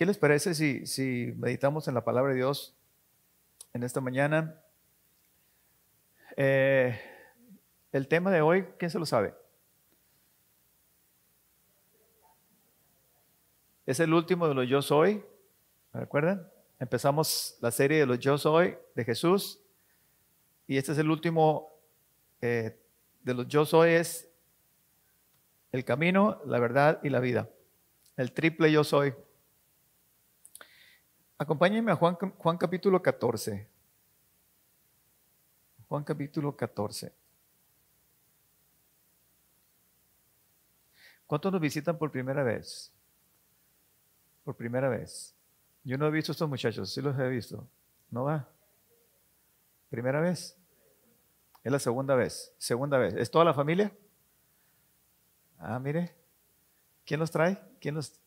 ¿Qué les parece si, meditamos en la palabra de Dios en esta mañana? Eh, el tema de hoy, ¿quién se lo sabe? Es el último de los yo soy, ¿me recuerdan? Empezamos la serie de los yo soy de Jesús y este es el último eh, de los yo soy, es el camino, la verdad y la vida. El triple yo soy. Acompáñenme a Juan, Juan capítulo 14. Juan capítulo 14. ¿Cuántos nos visitan por primera vez? Por primera vez. Yo no he visto estos muchachos, sí los he visto. ¿No va? ¿Primera vez? Es la segunda vez. Segunda vez. ¿Es toda la familia? Ah, mire. ¿Quién los trae? ¿Quién los...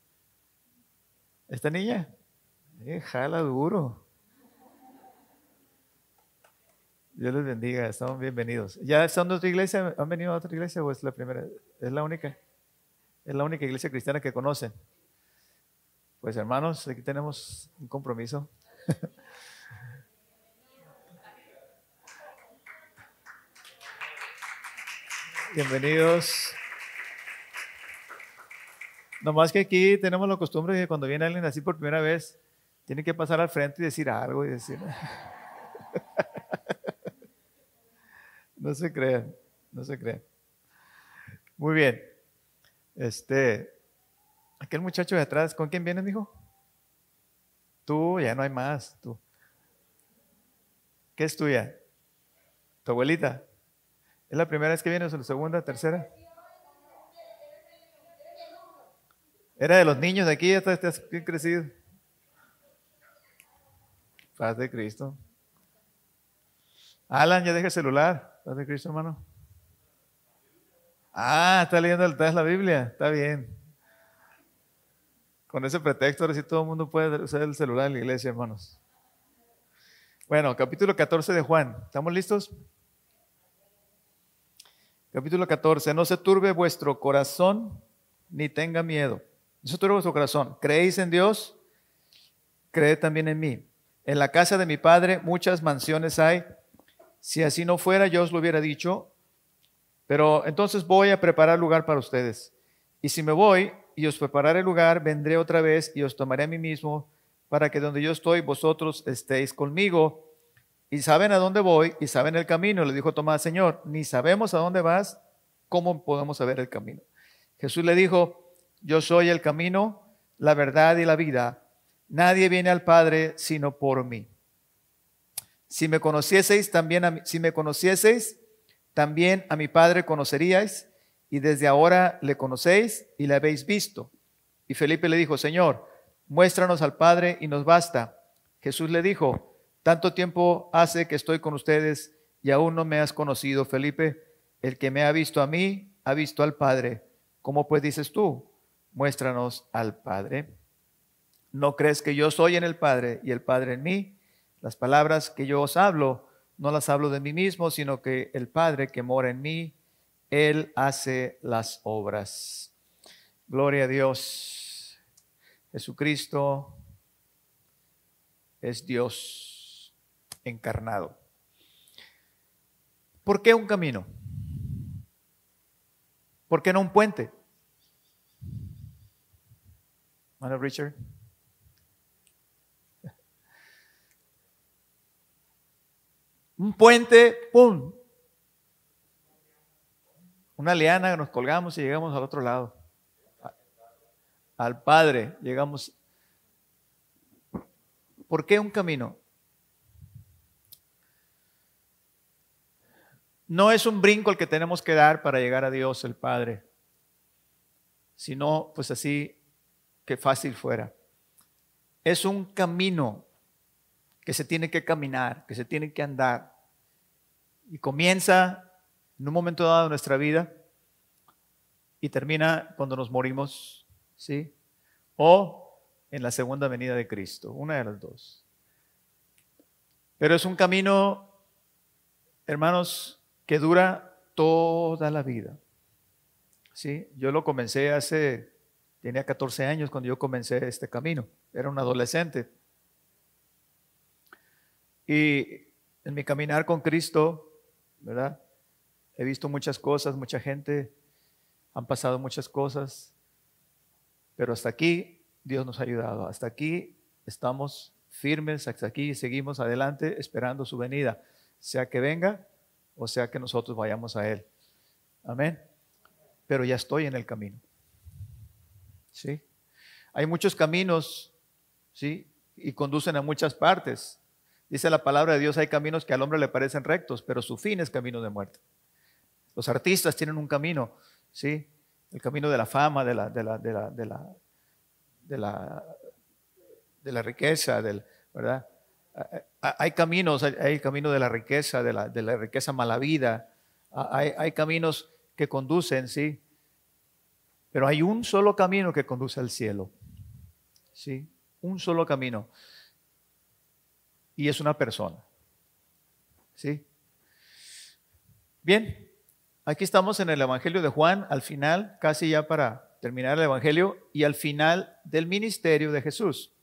¿Esta niña? Eh, jala duro. Dios les bendiga, estamos bienvenidos. ¿Ya están de otra iglesia? ¿Han venido a otra iglesia o es la primera? ¿Es la única? Es la única iglesia cristiana que conocen. Pues hermanos, aquí tenemos un compromiso. Bienvenidos. Nomás que aquí tenemos la costumbre de que cuando viene alguien así por primera vez, tiene que pasar al frente y decir algo y decir. no se crean, no se crean. Muy bien. Este, aquel muchacho de atrás, ¿con quién vienes, hijo? Tú, ya no hay más, tú. ¿Qué es tuya? ¿Tu abuelita? ¿Es la primera vez que vienes o la segunda, tercera? Era de los niños de aquí, ya estás bien crecido. Paz de Cristo. Alan, ya deja el celular. Paz de Cristo, hermano. Ah, está leyendo la Biblia. Está bien. Con ese pretexto, ahora sí todo el mundo puede usar el celular en la iglesia, hermanos. Bueno, capítulo 14 de Juan. ¿Estamos listos? Capítulo 14. No se turbe vuestro corazón ni tenga miedo. Eso todo vuestro corazón. ¿Creéis en Dios? Creed también en mí. En la casa de mi padre muchas mansiones hay. Si así no fuera, yo os lo hubiera dicho. Pero entonces voy a preparar lugar para ustedes. Y si me voy y os prepararé lugar, vendré otra vez y os tomaré a mí mismo para que donde yo estoy, vosotros estéis conmigo. Y saben a dónde voy y saben el camino. Le dijo Tomás, Señor, ni sabemos a dónde vas, ¿cómo podemos saber el camino? Jesús le dijo, yo soy el camino, la verdad y la vida. Nadie viene al Padre sino por mí. Si me conocieseis, también a mí, si me conocieseis, también a mi Padre conoceríais, y desde ahora le conocéis y le habéis visto. Y Felipe le dijo, Señor, muéstranos al Padre y nos basta. Jesús le dijo, tanto tiempo hace que estoy con ustedes y aún no me has conocido, Felipe. El que me ha visto a mí, ha visto al Padre. ¿Cómo pues dices tú? muéstranos al Padre. ¿No crees que yo soy en el Padre y el Padre en mí? Las palabras que yo os hablo, no las hablo de mí mismo, sino que el Padre que mora en mí, Él hace las obras. Gloria a Dios. Jesucristo es Dios encarnado. ¿Por qué un camino? ¿Por qué no un puente? Richard. Un puente, ¡pum! Una liana, nos colgamos y llegamos al otro lado. Al Padre, llegamos. ¿Por qué un camino? No es un brinco el que tenemos que dar para llegar a Dios el Padre, sino pues así que fácil fuera. Es un camino que se tiene que caminar, que se tiene que andar. Y comienza en un momento dado de nuestra vida y termina cuando nos morimos, ¿sí? O en la segunda venida de Cristo, una de las dos. Pero es un camino, hermanos, que dura toda la vida. ¿Sí? Yo lo comencé hace Tenía 14 años cuando yo comencé este camino. Era un adolescente. Y en mi caminar con Cristo, ¿verdad? He visto muchas cosas, mucha gente, han pasado muchas cosas, pero hasta aquí Dios nos ha ayudado. Hasta aquí estamos firmes, hasta aquí seguimos adelante esperando su venida, sea que venga o sea que nosotros vayamos a Él. Amén. Pero ya estoy en el camino. ¿Sí? Hay muchos caminos, ¿sí? Y conducen a muchas partes. Dice la palabra de Dios, hay caminos que al hombre le parecen rectos, pero su fin es camino de muerte. Los artistas tienen un camino, ¿sí? El camino de la fama, de la, de la, de la, de la, de la, de la riqueza, ¿verdad? Hay caminos, hay, el camino de la riqueza, de la, de la riqueza mala vida, hay, hay caminos que conducen, ¿sí? Pero hay un solo camino que conduce al cielo, ¿sí? Un solo camino. Y es una persona, ¿sí? Bien, aquí estamos en el Evangelio de Juan, al final, casi ya para terminar el Evangelio, y al final del ministerio de Jesús.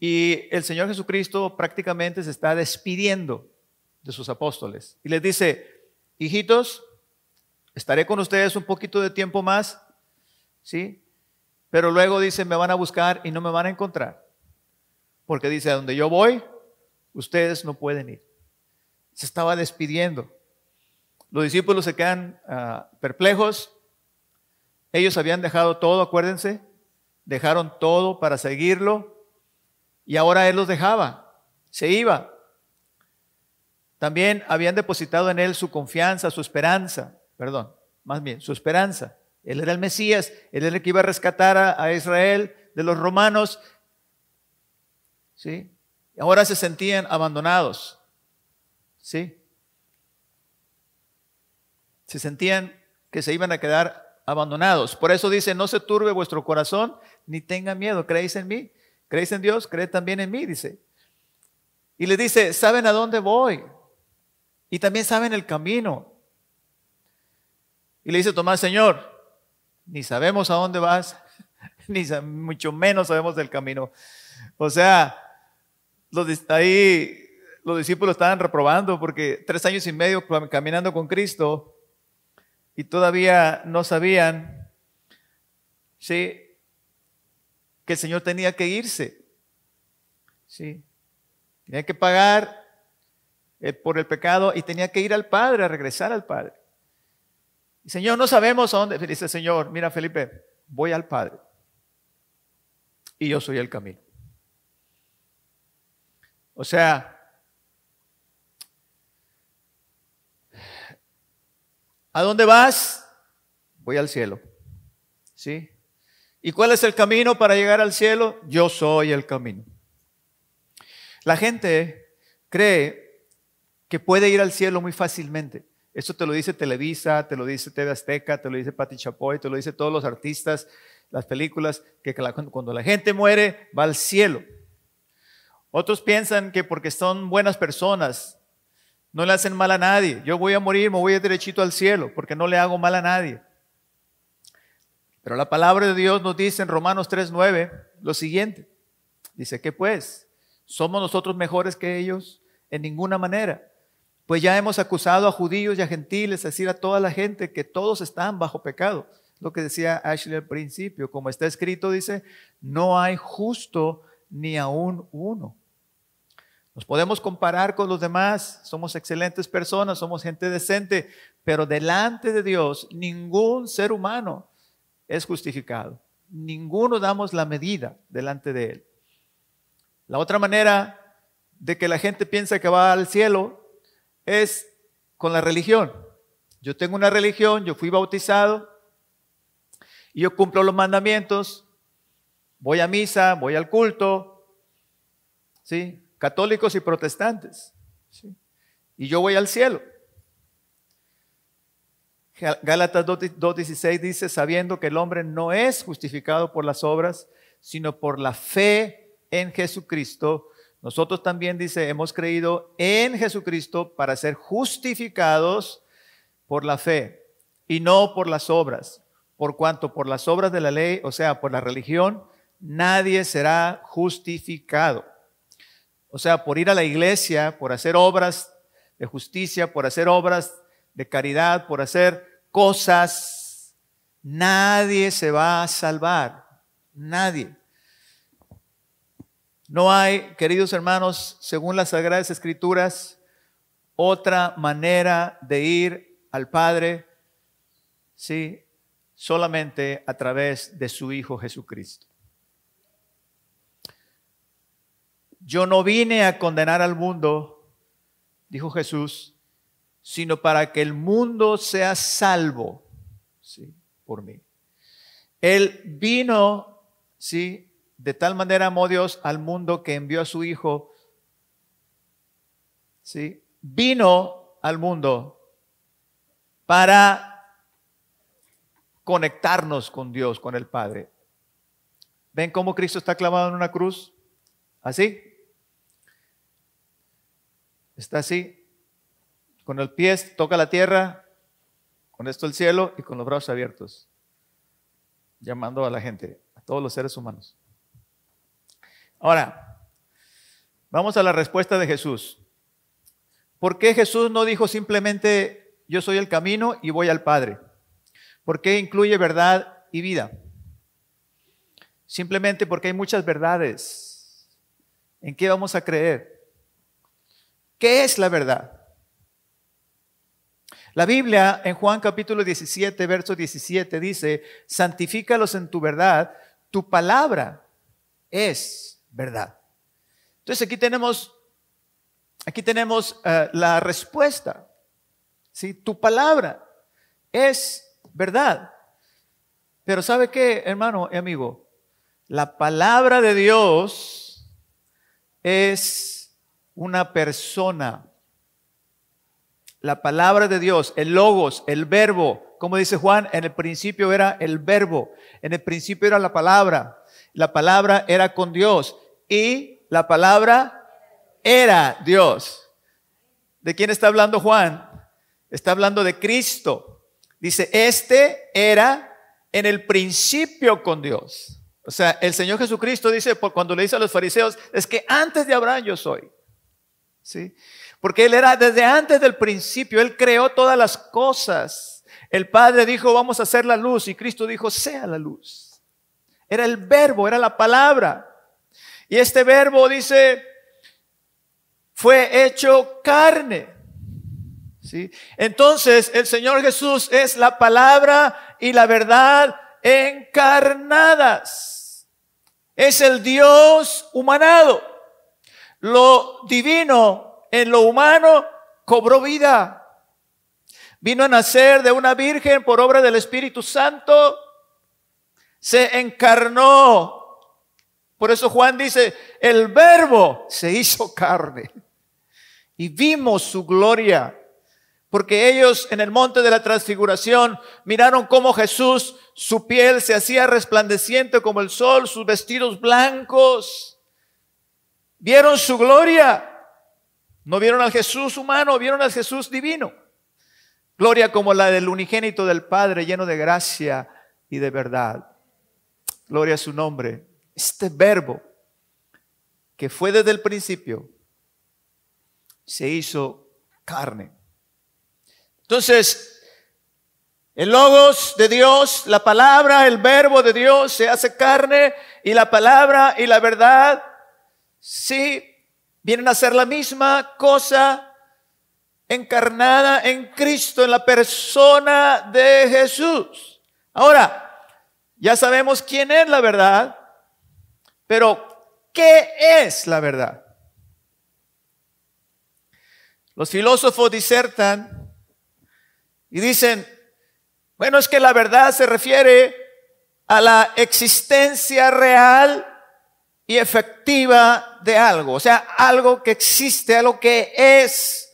Y el Señor Jesucristo prácticamente se está despidiendo de sus apóstoles y les dice, hijitos, estaré con ustedes un poquito de tiempo más, ¿sí? Pero luego dice, me van a buscar y no me van a encontrar. Porque dice, a donde yo voy, ustedes no pueden ir. Se estaba despidiendo. Los discípulos se quedan ah, perplejos. Ellos habían dejado todo, acuérdense. Dejaron todo para seguirlo. Y ahora Él los dejaba, se iba. También habían depositado en Él su confianza, su esperanza, perdón, más bien, su esperanza. Él era el Mesías, Él era el que iba a rescatar a, Israel de los romanos. ¿Sí? Ahora se sentían abandonados. ¿Sí? Se sentían que se iban a quedar abandonados. Por eso dice, no se turbe vuestro corazón, ni tenga miedo, creéis en mí. ¿Creéis en Dios? Creed también en mí, dice. Y le dice, ¿saben a dónde voy? Y también saben el camino. Y le dice Tomás, Señor, ni sabemos a dónde vas, ni mucho menos sabemos del camino. O sea, los, ahí los discípulos estaban reprobando porque tres años y medio caminando con Cristo y todavía no sabían, ¿sí? que el Señor tenía que irse. ¿sí? Tenía que pagar eh, por el pecado y tenía que ir al Padre, a regresar al Padre. Y Señor, no sabemos a dónde. Dice el Señor, mira Felipe, voy al Padre. Y yo soy el camino. O sea, ¿a dónde vas? Voy al cielo. ¿Sí? ¿Y cuál es el camino para llegar al cielo? Yo soy el camino. La gente cree que puede ir al cielo muy fácilmente. Eso te lo dice Televisa, te lo dice TV Azteca, te lo dice Pati Chapoy, te lo dice todos los artistas, las películas, que cuando la gente muere va al cielo. Otros piensan que porque son buenas personas, no le hacen mal a nadie. Yo voy a morir, me voy a derechito al cielo, porque no le hago mal a nadie. Pero la palabra de Dios nos dice en Romanos 3:9 lo siguiente. Dice que pues, ¿somos nosotros mejores que ellos? En ninguna manera. Pues ya hemos acusado a judíos y a gentiles, es decir, a toda la gente, que todos están bajo pecado. Lo que decía Ashley al principio, como está escrito, dice, no hay justo ni aún uno. Podemos comparar con los demás, somos excelentes personas, somos gente decente, pero delante de Dios ningún ser humano es justificado. Ninguno damos la medida delante de Él. La otra manera de que la gente piensa que va al cielo es con la religión. Yo tengo una religión, yo fui bautizado y yo cumplo los mandamientos, voy a misa, voy al culto, ¿sí? Católicos y protestantes, y yo voy al cielo. Gálatas 2.16 dice, sabiendo que el hombre no es justificado por las obras, sino por la fe en Jesucristo. Nosotros también dice, hemos creído en Jesucristo para ser justificados por la fe y no por las obras. por cuanto por las obras de la ley, o sea, por la religión, nadie será justificado. O sea, por ir a la iglesia, por hacer obras de justicia, por hacer obras de caridad, por hacer cosas, nadie se va a salvar. Nadie. No hay, queridos hermanos, según las Sagradas Escrituras, otra manera de ir al Padre, sí, solamente a través de su Hijo Jesucristo. Yo no vine a condenar al mundo, dijo Jesús, sino para que el mundo sea salvo ¿sí? por mí. Él vino, ¿sí? De tal manera amó Dios al mundo que envió a su Hijo, ¿sí? Vino al mundo para conectarnos con Dios, con el Padre. ¿Ven cómo Cristo está clavado en una cruz? ¿Así? Está así, con el pie toca la tierra, con esto el cielo y con los brazos abiertos, llamando a la gente, a todos los seres humanos. Ahora, vamos a la respuesta de Jesús. ¿Por qué Jesús no dijo simplemente yo soy el camino y voy al Padre? ¿Por qué incluye verdad y vida? Simplemente porque hay muchas verdades. ¿En qué vamos a creer? ¿Qué es la verdad? La Biblia en Juan capítulo 17, verso 17 dice, santifícalos en tu verdad, tu palabra es verdad. Entonces aquí tenemos, aquí tenemos uh, la respuesta. ¿sí? Tu palabra es verdad. Pero ¿sabe qué, hermano y amigo? La palabra de Dios es una persona. La palabra de Dios, el logos, el verbo, como dice Juan, en el principio era el verbo, en el principio era la palabra, la palabra era con Dios y la palabra era Dios. ¿De quién está hablando Juan? Está hablando de Cristo. Dice, este era en el principio con Dios. O sea, el Señor Jesucristo dice, cuando le dice a los fariseos, es que antes de Abraham yo soy. ¿Sí? Porque Él era desde antes del principio, Él creó todas las cosas. El Padre dijo, vamos a hacer la luz, y Cristo dijo, sea la luz. Era el verbo, era la palabra. Y este verbo dice, fue hecho carne. ¿Sí? Entonces, el Señor Jesús es la palabra y la verdad encarnadas. Es el Dios humanado. Lo divino en lo humano cobró vida. Vino a nacer de una virgen por obra del Espíritu Santo. Se encarnó. Por eso Juan dice, el verbo se hizo carne. Y vimos su gloria. Porque ellos en el monte de la transfiguración miraron cómo Jesús, su piel se hacía resplandeciente como el sol, sus vestidos blancos. Vieron su gloria. No vieron al Jesús humano, vieron al Jesús divino. Gloria como la del unigénito del Padre, lleno de gracia y de verdad. Gloria a su nombre. Este verbo que fue desde el principio, se hizo carne. Entonces, el logos de Dios, la palabra, el verbo de Dios se hace carne y la palabra y la verdad Sí, vienen a ser la misma cosa encarnada en Cristo, en la persona de Jesús. Ahora, ya sabemos quién es la verdad, pero ¿qué es la verdad? Los filósofos disertan y dicen, bueno, es que la verdad se refiere a la existencia real y efectiva de algo, o sea, algo que existe, algo que es.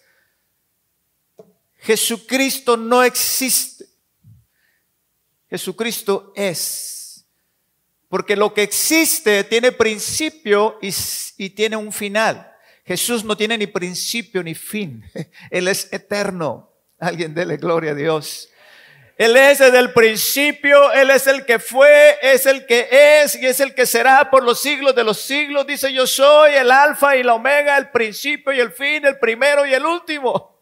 Jesucristo no existe. Jesucristo es. Porque lo que existe tiene principio y, y, tiene un final. Jesús no tiene ni principio ni fin. Él es eterno. Alguien dele gloria a Dios. Él es desde el principio, Él es el que fue, es el que es y es el que será por los siglos de los siglos. Dice, yo soy el alfa y la omega, el principio y el fin, el primero y el último.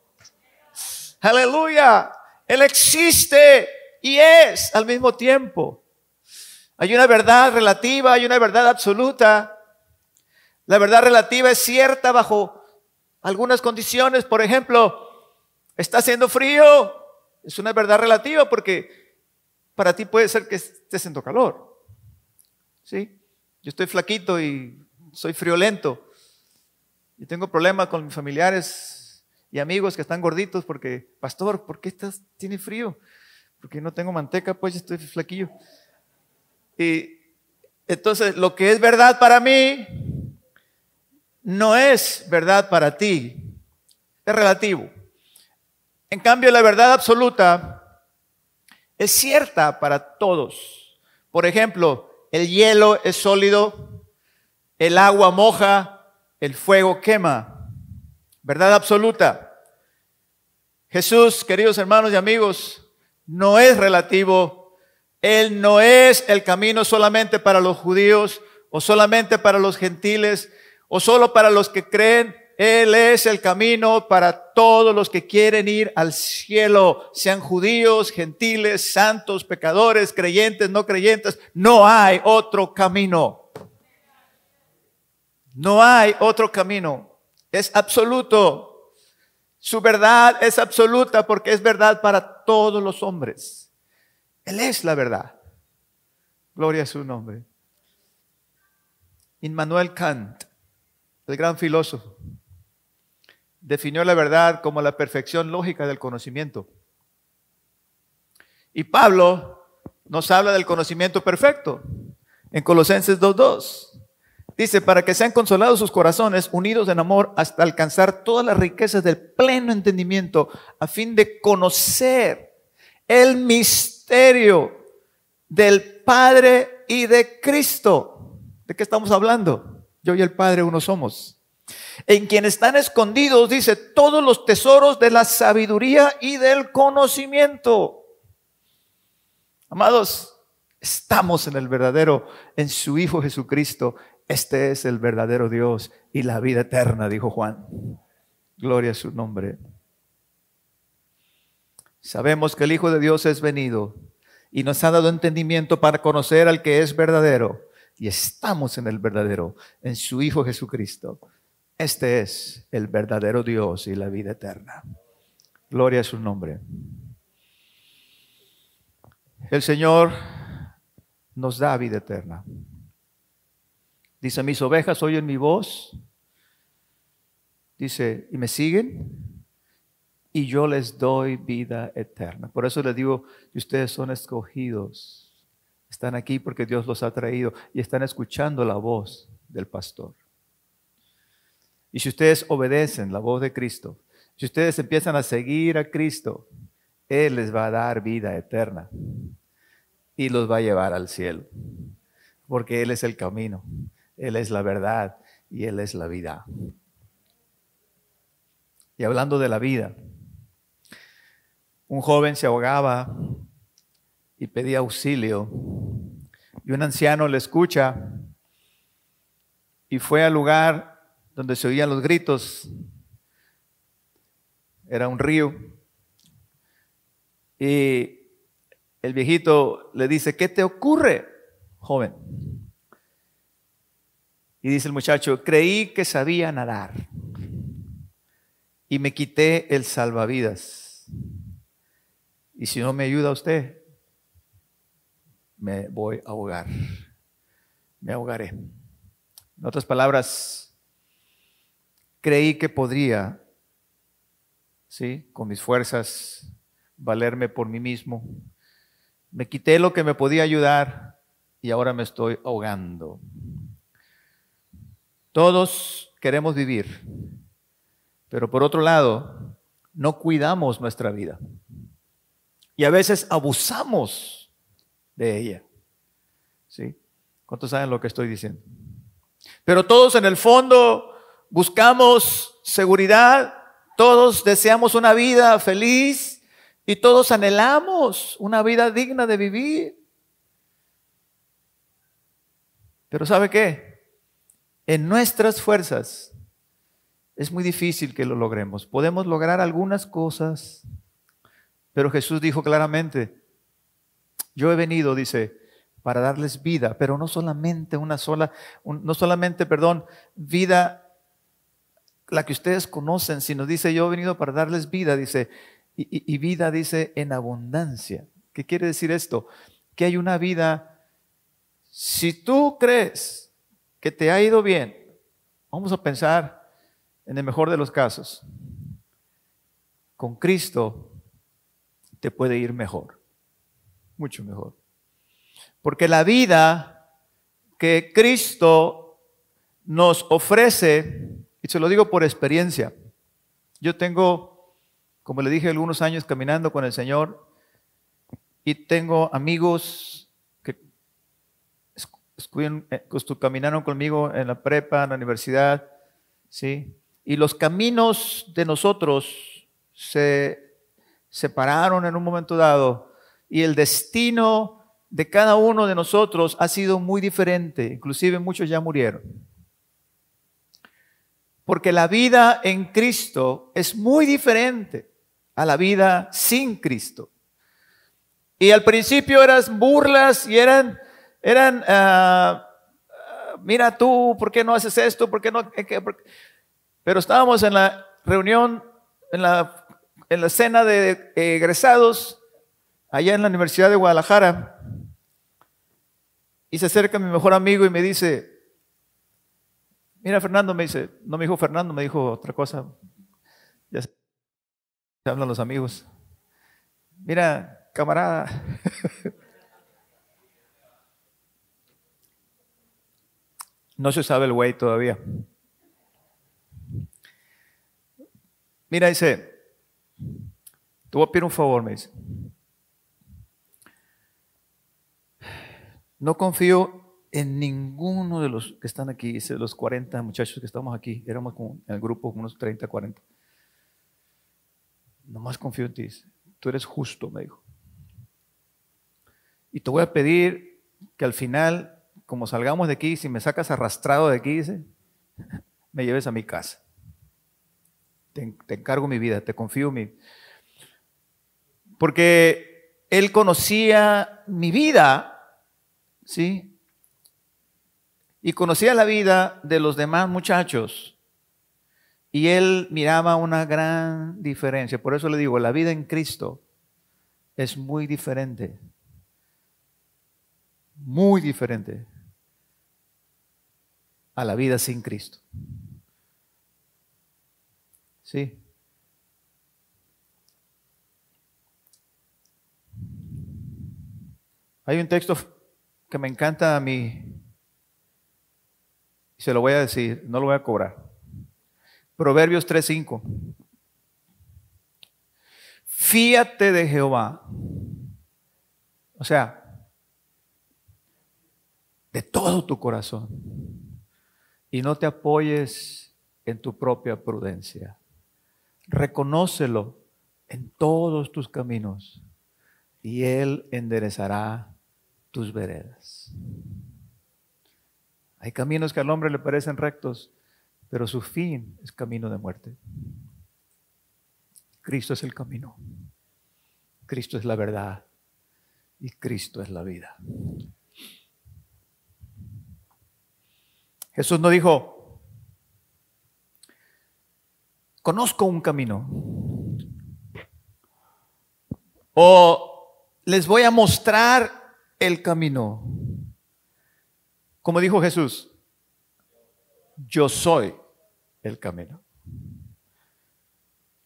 Aleluya. Él existe y es al mismo tiempo. Hay una verdad relativa, hay una verdad absoluta. La verdad relativa es cierta bajo algunas condiciones. Por ejemplo, está haciendo frío, es una verdad relativa porque para ti puede ser que esté haciendo calor. ¿Sí? Yo estoy flaquito y soy friolento. Y tengo problemas con mis familiares y amigos que están gorditos porque, pastor, ¿por qué estás, tiene frío? Porque no tengo manteca, pues estoy flaquillo. Y entonces lo que es verdad para mí no es verdad para ti. Es relativo. En cambio, la verdad absoluta es cierta para todos. Por ejemplo, el hielo es sólido, el agua moja, el fuego quema. Verdad absoluta. Jesús, queridos hermanos y amigos, no es relativo. Él no es el camino solamente para los judíos o solamente para los gentiles o solo para los que creen él es el camino para todos los que quieren ir al cielo, sean judíos, gentiles, santos, pecadores, creyentes, no creyentes. No hay otro camino. No hay otro camino. Es absoluto. Su verdad es absoluta porque es verdad para todos los hombres. Él es la verdad. Gloria a su nombre. Immanuel Kant, el gran filósofo, definió la verdad como la perfección lógica del conocimiento. Y Pablo nos habla del conocimiento perfecto en Colosenses 2.2. Dice, para que sean consolados sus corazones, unidos en amor, hasta alcanzar todas las riquezas del pleno entendimiento, a fin de conocer el misterio del Padre y de Cristo. ¿De qué estamos hablando? Yo y el Padre uno somos en quien están escondidos, dice, todos los tesoros de la sabiduría y del conocimiento. Amados, estamos en el verdadero, en su Hijo Jesucristo. Este es el verdadero Dios y la vida eterna, dijo Juan. Gloria a su nombre. Sabemos que el Hijo de Dios es venido y nos ha dado entendimiento para conocer al que es verdadero. Y estamos en el verdadero, en su Hijo Jesucristo. Este es el verdadero Dios y la vida eterna. Gloria a su nombre. El Señor nos da vida eterna. Dice, mis ovejas oyen mi voz. Dice, y me siguen. Y yo les doy vida eterna. Por eso les digo, que ustedes son escogidos. Están aquí porque Dios los ha traído y están escuchando la voz del pastor. Y si ustedes obedecen la voz de Cristo, si ustedes empiezan a seguir a Cristo, Él les va a dar vida eterna y los va a llevar al cielo. Porque Él es el camino, Él es la verdad y Él es la vida. Y hablando de la vida, un joven se ahogaba y pedía auxilio y un anciano le escucha y fue al lugar donde se oían los gritos. Era un río. Y el viejito le dice, ¿qué te ocurre, joven? Y dice el muchacho, creí que sabía nadar y me quité el salvavidas. Y si no me ayuda usted, me voy a ahogar. Me ahogaré. En otras palabras, creí que podría, ¿sí? Con mis fuerzas, valerme por mí mismo. Me quité lo que me podía ayudar y ahora me estoy ahogando. Todos queremos vivir, pero por otro lado, no cuidamos nuestra vida. Y a veces abusamos de ella. ¿Sí? ¿Cuántos saben lo que estoy diciendo? Pero todos en el fondo buscamos seguridad, todos deseamos una vida feliz, Y todos anhelamos una vida digna de vivir. Pero ¿sabe qué? En nuestras fuerzas es muy difícil que lo logremos. Podemos lograr algunas cosas, pero Jesús dijo claramente, yo he venido, dice, para darles vida, pero no solamente una sola, no solamente, perdón, vida la que ustedes conocen, sino dice, yo he venido para darles vida, dice, y, y vida dice en abundancia. ¿Qué quiere decir esto? Que hay una vida, si tú crees que te ha ido bien, vamos a pensar en el mejor de los casos, con Cristo te puede ir mejor, mucho mejor. Porque la vida que Cristo nos ofrece, y se lo digo por experiencia, yo tengo, como le dije, algunos años caminando con el Señor y tengo amigos que eh, caminaron conmigo en la prepa, en la universidad, ¿sí? Y los caminos de nosotros se separaron en un momento dado y el destino de cada uno de nosotros ha sido muy diferente, inclusive muchos ya murieron. Porque la vida en Cristo es muy diferente a la vida sin Cristo. Y al principio eran burlas y eran, eran, ah, ah, mira tú, ¿por qué no haces esto? ¿Por qué no? Pero estábamos en la reunión, en la, en la cena de egresados, allá en la Universidad de Guadalajara, y se acerca mi mejor amigo y me dice, mira Fernando, me dice, no me dijo Fernando, me dijo otra cosa, ya se hablan los amigos, mira, camarada, no se sabe el güey todavía. Mira, dice, te voy a pedir un favor, me dice. No confío en ninguno de los que están aquí, dice, los 40 muchachos que estamos aquí, éramos como en el grupo unos 30, 40. Nomás confío en ti, tú eres justo, me dijo. Y te voy a pedir que al final, como salgamos de aquí, si me sacas arrastrado de aquí, dice, me lleves a mi casa te, encargo mi vida, te confío mi... Porque él conocía mi vida, ¿sí? Y conocía la vida de los demás muchachos. Y él miraba una gran diferencia. Por eso le digo, la vida en Cristo es muy diferente. Muy diferente a la vida sin Cristo. Sí. Hay un texto que me encanta a mí se lo voy a decir, no lo voy a cobrar. Proverbios 3:5. Fíate de Jehová. O sea, de todo tu corazón. Y no te apoyes en tu propia prudencia. Reconócelo en todos tus caminos y Él enderezará tus veredas. Hay caminos que al hombre le parecen rectos, pero su fin es camino de muerte. Cristo es el camino. Cristo es la verdad. Y Cristo es la vida. Jesús no dijo, conozco un camino. O les voy a mostrar el camino. Como dijo Jesús, yo soy el camino.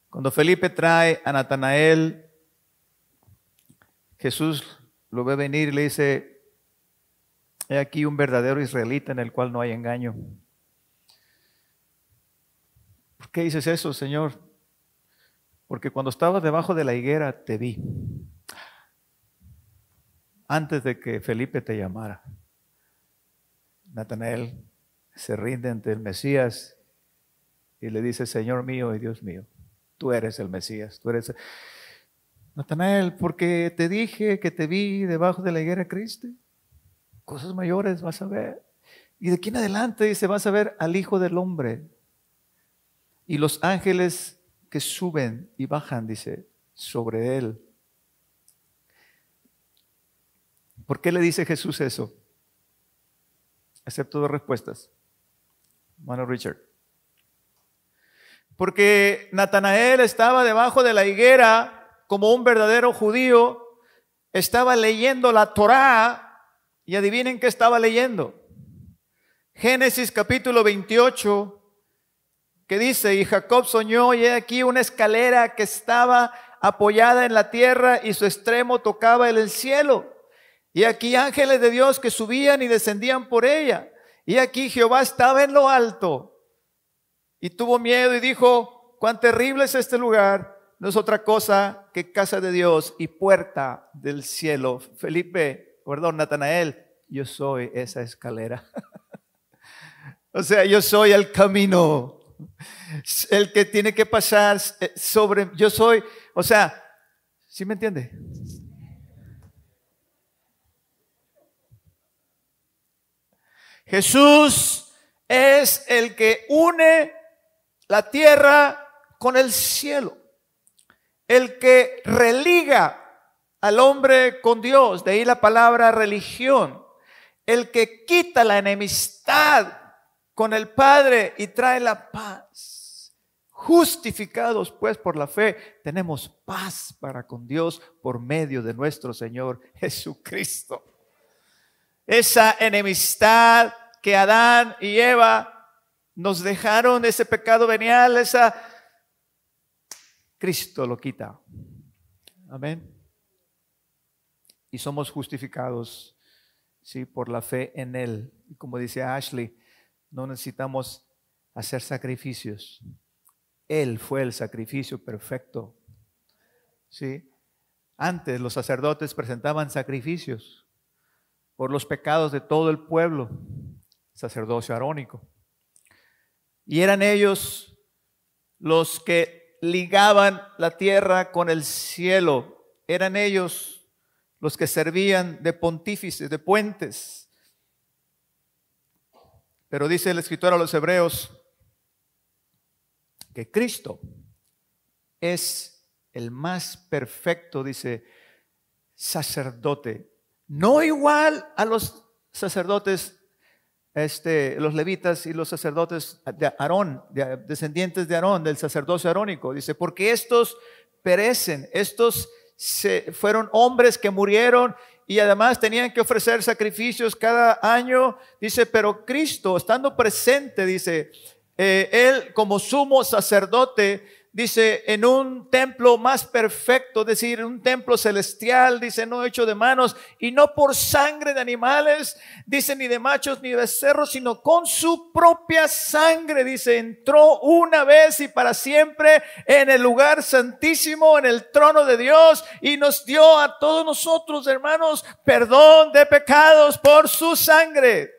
Cuando Felipe trae a Natanael, Jesús lo ve venir y le dice, he aquí un verdadero israelita en el cual no hay engaño. ¿Por qué dices eso, Señor? Porque cuando estabas debajo de la higuera te vi. Antes de que Felipe te llamara. Natanael se rinde ante el Mesías y le dice, Señor mío y Dios mío, tú eres el Mesías, tú eres... Natanael, porque te dije que te vi debajo de la higuera Cristo. Cosas mayores vas a ver. Y de aquí en adelante dice, vas a ver al Hijo del Hombre. Y los ángeles que suben y bajan, dice, sobre él. ¿Por qué le dice Jesús eso? Acepto dos respuestas. Hermano Richard. Porque Natanael estaba debajo de la higuera como un verdadero judío, estaba leyendo la Torá y adivinen qué estaba leyendo. Génesis capítulo 28, que dice, y Jacob soñó y he aquí una escalera que estaba apoyada en la tierra y su extremo tocaba el cielo. Y aquí ángeles de Dios que subían y descendían por ella. Y aquí Jehová estaba en lo alto y tuvo miedo y dijo, cuán terrible es este lugar, no es otra cosa que casa de Dios y puerta del cielo. Felipe, perdón, Natanael, yo soy esa escalera. o sea, yo soy el camino, el que tiene que pasar eh, sobre, yo soy, o sea, ¿sí me entiende? Jesús es el que une la tierra con el cielo. El que religa al hombre con Dios, de ahí la palabra religión. El que quita la enemistad con el Padre y trae la paz. Justificados pues por la fe, tenemos paz para con Dios por medio de nuestro Señor Jesucristo. Esa enemistad que Adán y Eva nos dejaron ese pecado venial, esa... Cristo lo quita. Amén. Y somos justificados, sí, por la fe en Él. Y como dice Ashley, no necesitamos hacer sacrificios. Él fue el sacrificio perfecto. ¿Sí? Antes los sacerdotes presentaban sacrificios por los pecados de todo el pueblo, sacerdocio arónico. Y eran ellos los que ligaban la tierra con el cielo. Eran ellos los que servían de pontífices, de puentes. Pero dice el escritor a los hebreos que Cristo es el más perfecto, dice, sacerdote. No igual a los sacerdotes este, los levitas y los sacerdotes de Aarón, descendientes de Aarón, del sacerdocio arónico. Dice, porque estos perecen, estos se, fueron hombres que murieron y además tenían que ofrecer sacrificios cada año. Dice, pero Cristo, estando presente, dice, eh, Él como sumo sacerdote, dice, en un templo más perfecto, es decir, un templo celestial, dice, no hecho de manos, y no por sangre de animales, dice, ni de machos ni de cerros, sino con su propia sangre, dice, entró una vez y para siempre en el lugar santísimo, en el trono de Dios, y nos dio a todos nosotros, hermanos, perdón de pecados por su sangre.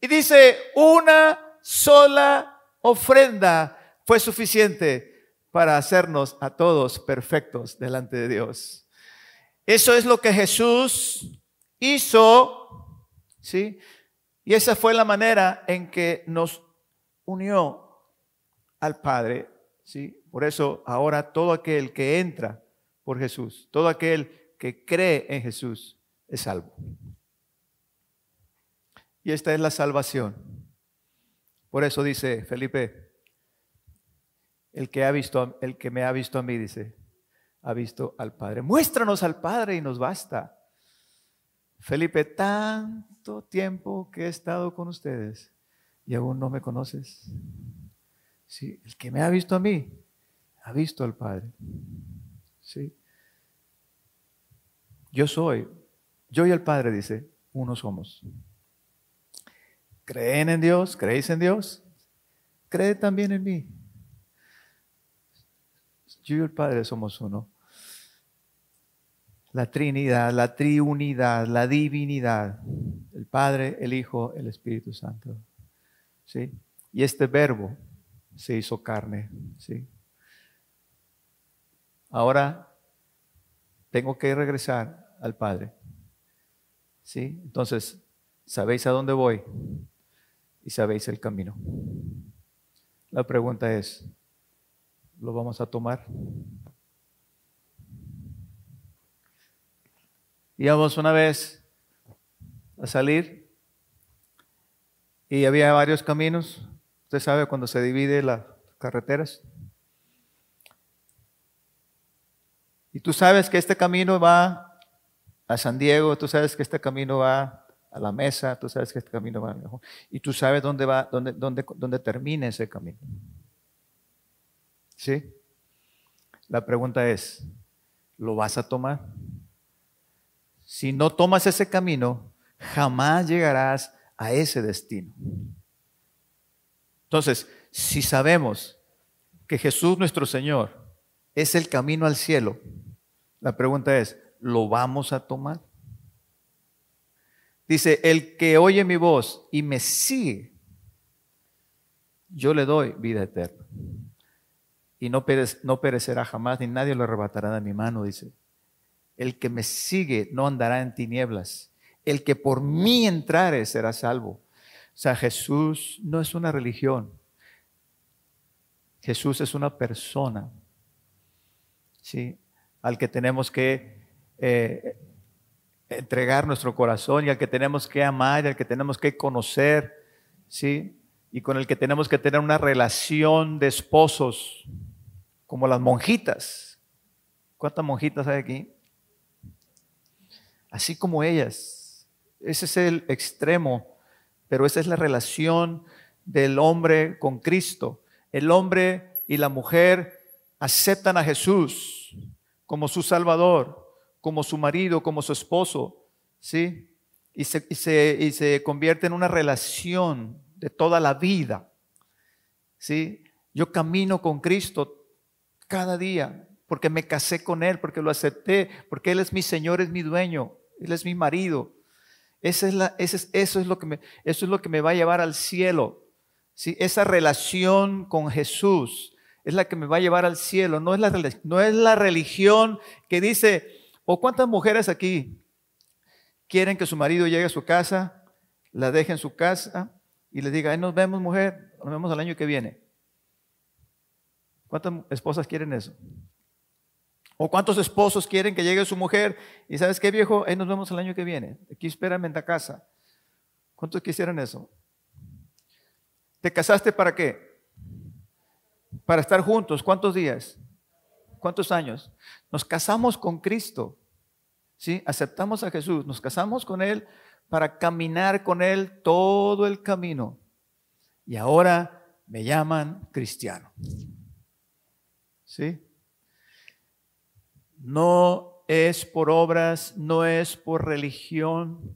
Y dice, una sola ofrenda fue suficiente para hacernos a todos perfectos delante de Dios. Eso es lo que Jesús hizo, ¿sí? Y esa fue la manera en que nos unió al Padre, ¿sí? Por eso ahora todo aquel que entra por Jesús, todo aquel que cree en Jesús es salvo. Y esta es la salvación. Por eso dice Felipe, el que, ha visto, el que me ha visto a mí, dice, ha visto al Padre. Muéstranos al Padre y nos basta. Felipe, tanto tiempo que he estado con ustedes y aún no me conoces. Sí, el que me ha visto a mí, ha visto al Padre. Sí. Yo soy, yo y el Padre, dice, uno somos. ¿Creen en Dios? ¿Creéis en Dios? Cree también en mí. Yo y el Padre somos uno. La Trinidad, la Triunidad, la divinidad. El Padre, el Hijo, el Espíritu Santo. ¿Sí? Y este verbo se hizo carne. ¿Sí? Ahora tengo que regresar al Padre. ¿Sí? Entonces, sabéis a dónde voy y sabéis el camino. La pregunta es, ¿lo vamos a tomar? Íbamos una vez a salir y había varios caminos. Usted sabe cuando se divide las carreteras. Y tú sabes que este camino va a San Diego, tú sabes que este camino va a la mesa, tú sabes que este camino va a y tú sabes dónde va, dónde, dónde, dónde termina ese camino. ¿Sí? La pregunta es, ¿lo vas a tomar? Si no tomas ese camino, jamás llegarás a ese destino. Entonces, si sabemos que Jesús nuestro Señor es el camino al cielo, la pregunta es, ¿lo vamos a tomar? Dice, el que oye mi voz y me sigue, yo le doy vida eterna. Y no, perecerá jamás, ni nadie lo arrebatará de mi mano, dice. El que me sigue no andará en tinieblas. El que por mí entrare será salvo. O sea, Jesús no es una religión. Jesús es una persona. ¿sí? al que tenemos que eh, entregar nuestro corazón y al que tenemos que amar y al que tenemos que conocer, ¿sí? Y con el que tenemos que tener una relación de esposos, como las monjitas. ¿Cuántas monjitas hay aquí? Así como ellas. Ese es el extremo, pero esa es la relación del hombre con Cristo. El hombre y la mujer aceptan a Jesús como su Salvador, como su marido, como su esposo, ¿sí? Y se, y se, convierte en una relación de toda la vida, ¿sí? Yo camino con Cristo cada día porque me casé con Él, porque lo acepté, porque Él es mi Señor, es mi dueño, Él es mi marido. Esa es la, eso, es lo que me, eso es lo que me va a llevar al cielo. ¿sí? Esa relación con Jesús es la que me va a llevar al cielo, no es la, no es la religión que dice, o cuántas mujeres aquí quieren que su marido llegue a su casa, la deje en su casa y le diga, Ahí nos vemos mujer, nos vemos el año que viene. ¿Cuántas esposas quieren eso? ¿O cuántos esposos quieren que llegue su mujer y sabes qué viejo, ahí nos vemos el año que viene, aquí espérame en la casa? ¿Cuántos quisieran eso? ¿Te casaste para qué? para estar juntos. ¿Cuántos días? ¿Cuántos años? Nos casamos con Cristo. ¿Sí? Aceptamos a Jesús, nos casamos con Él para caminar con Él todo el camino. Y ahora me llaman cristiano. ¿Sí? No es por obras, no es por religión,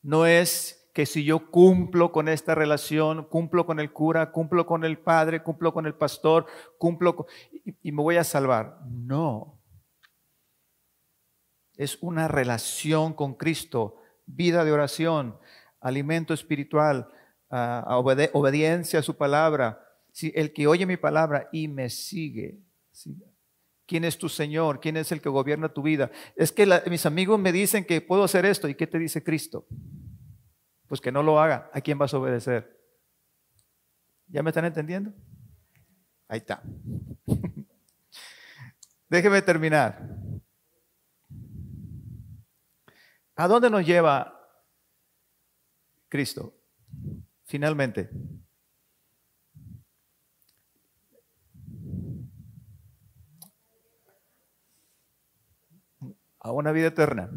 no es que si yo cumplo con esta relación, cumplo con el cura, cumplo con el padre, cumplo con el pastor, cumplo y, me voy a salvar. No. Es una relación con Cristo, vida de oración, alimento espiritual, obediencia a su palabra. Si el que oye mi palabra y me sigue, ¿quién es tu Señor? ¿Quién es el que gobierna tu vida? Es que mis amigos me dicen que puedo hacer esto. ¿Y qué te dice Cristo? Pues que no lo haga. ¿A quién vas a obedecer? ¿Ya me están entendiendo? Ahí está. Déjeme terminar. ¿A dónde nos lleva Cristo? Finalmente. A una vida eterna.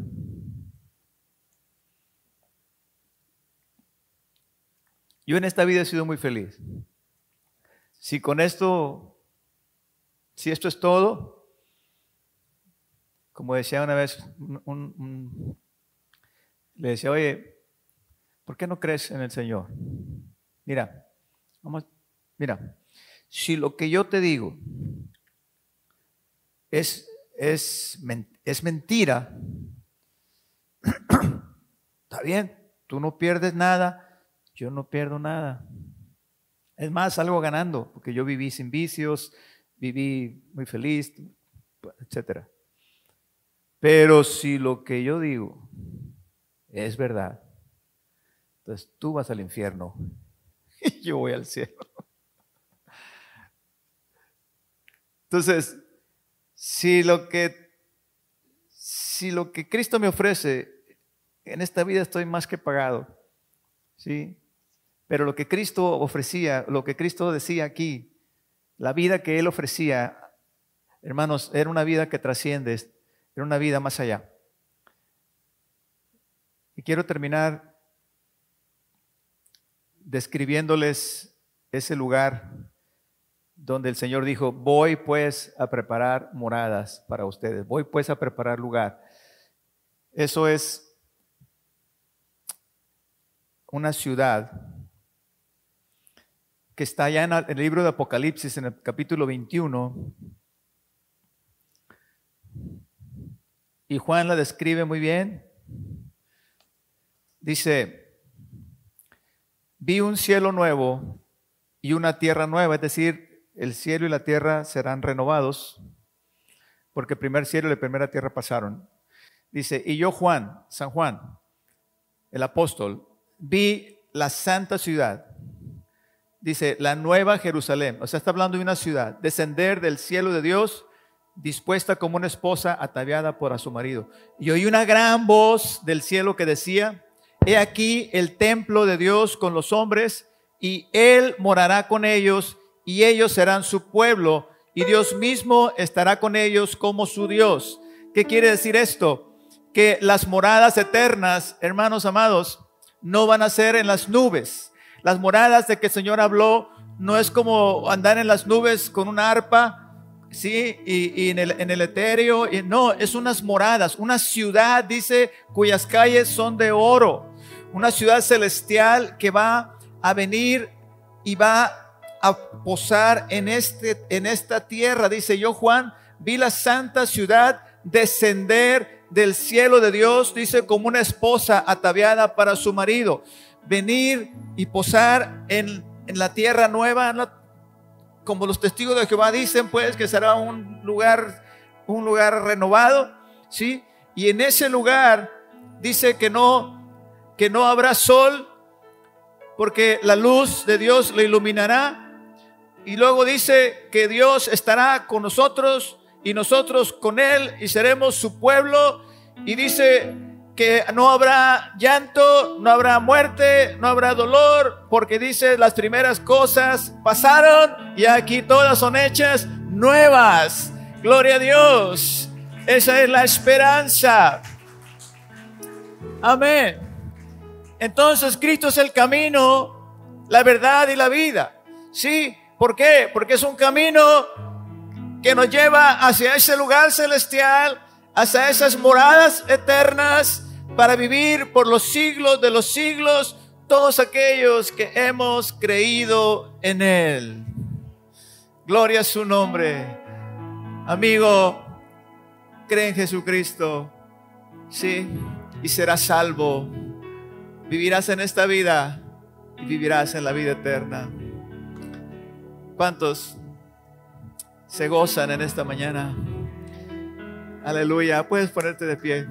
Yo en esta vida he sido muy feliz. Si con esto, si esto es todo, como decía una vez, le decía, oye, ¿por qué no crees en el Señor? Mira, vamos, mira, si lo que yo te digo es, es, es mentira, está bien, tú no pierdes nada, yo no pierdo nada. Es más, salgo ganando, porque yo viví sin vicios, viví muy feliz, etcétera. Pero si lo que yo digo es verdad, entonces tú vas al infierno y yo voy al cielo. Entonces, si lo que si lo que Cristo me ofrece en esta vida estoy más que pagado, ¿sí? Pero lo que Cristo ofrecía, lo que Cristo decía aquí, la vida que Él ofrecía, hermanos, era una vida que trasciende, era una vida más allá. Y quiero terminar describiéndoles ese lugar donde el Señor dijo, voy pues a preparar moradas para ustedes, voy pues a preparar lugar. Eso es una ciudad que está allá en el libro de Apocalipsis, en el capítulo 21. Y Juan la describe muy bien. Dice, vi un cielo nuevo y una tierra nueva, es decir, el cielo y la tierra serán renovados, porque el primer cielo y la primera tierra pasaron. Dice, y yo Juan, San Juan, el apóstol, vi la santa ciudad, dice, la nueva Jerusalén, o sea, está hablando de una ciudad, descender del cielo de Dios, dispuesta como una esposa ataviada por a su marido. Y oí una gran voz del cielo que decía, he aquí el templo de Dios con los hombres, y él morará con ellos, y ellos serán su pueblo, y Dios mismo estará con ellos como su Dios. ¿Qué quiere decir esto? que las moradas eternas, hermanos amados, no van a ser en las nubes. Las moradas de que el Señor habló no es como andar en las nubes con una arpa, ¿sí? Y, en, el, en el etéreo. Y, no, es unas moradas, una ciudad, dice, cuyas calles son de oro. Una ciudad celestial que va a venir y va a posar en, este, en esta tierra. Dice yo, Juan, vi la santa ciudad descender del cielo de Dios, dice, como una esposa ataviada para su marido. Venir y posar en, la tierra nueva, como los testigos de Jehová dicen, pues que será un lugar, un lugar renovado, ¿sí? Y en ese lugar dice que no, que no habrá sol, porque la luz de Dios le iluminará. Y luego dice que Dios estará con nosotros y nosotros con Él y seremos su pueblo. Y dice que no habrá llanto, no habrá muerte, no habrá dolor, porque dice las primeras cosas pasaron y aquí todas son hechas nuevas. Gloria a Dios. Esa es la esperanza. Amén. Entonces Cristo es el camino, la verdad y la vida. ¿Sí? ¿Por qué? Porque es un camino que nos lleva hacia ese lugar celestial, hacia esas moradas eternas para vivir por los siglos de los siglos todos aquellos que hemos creído en Él. Gloria a su nombre. Amigo, cree en Jesucristo, sí, y serás salvo. Vivirás en esta vida y vivirás en la vida eterna. ¿Cuántos se gozan en esta mañana. Aleluya. Puedes ponerte de pie.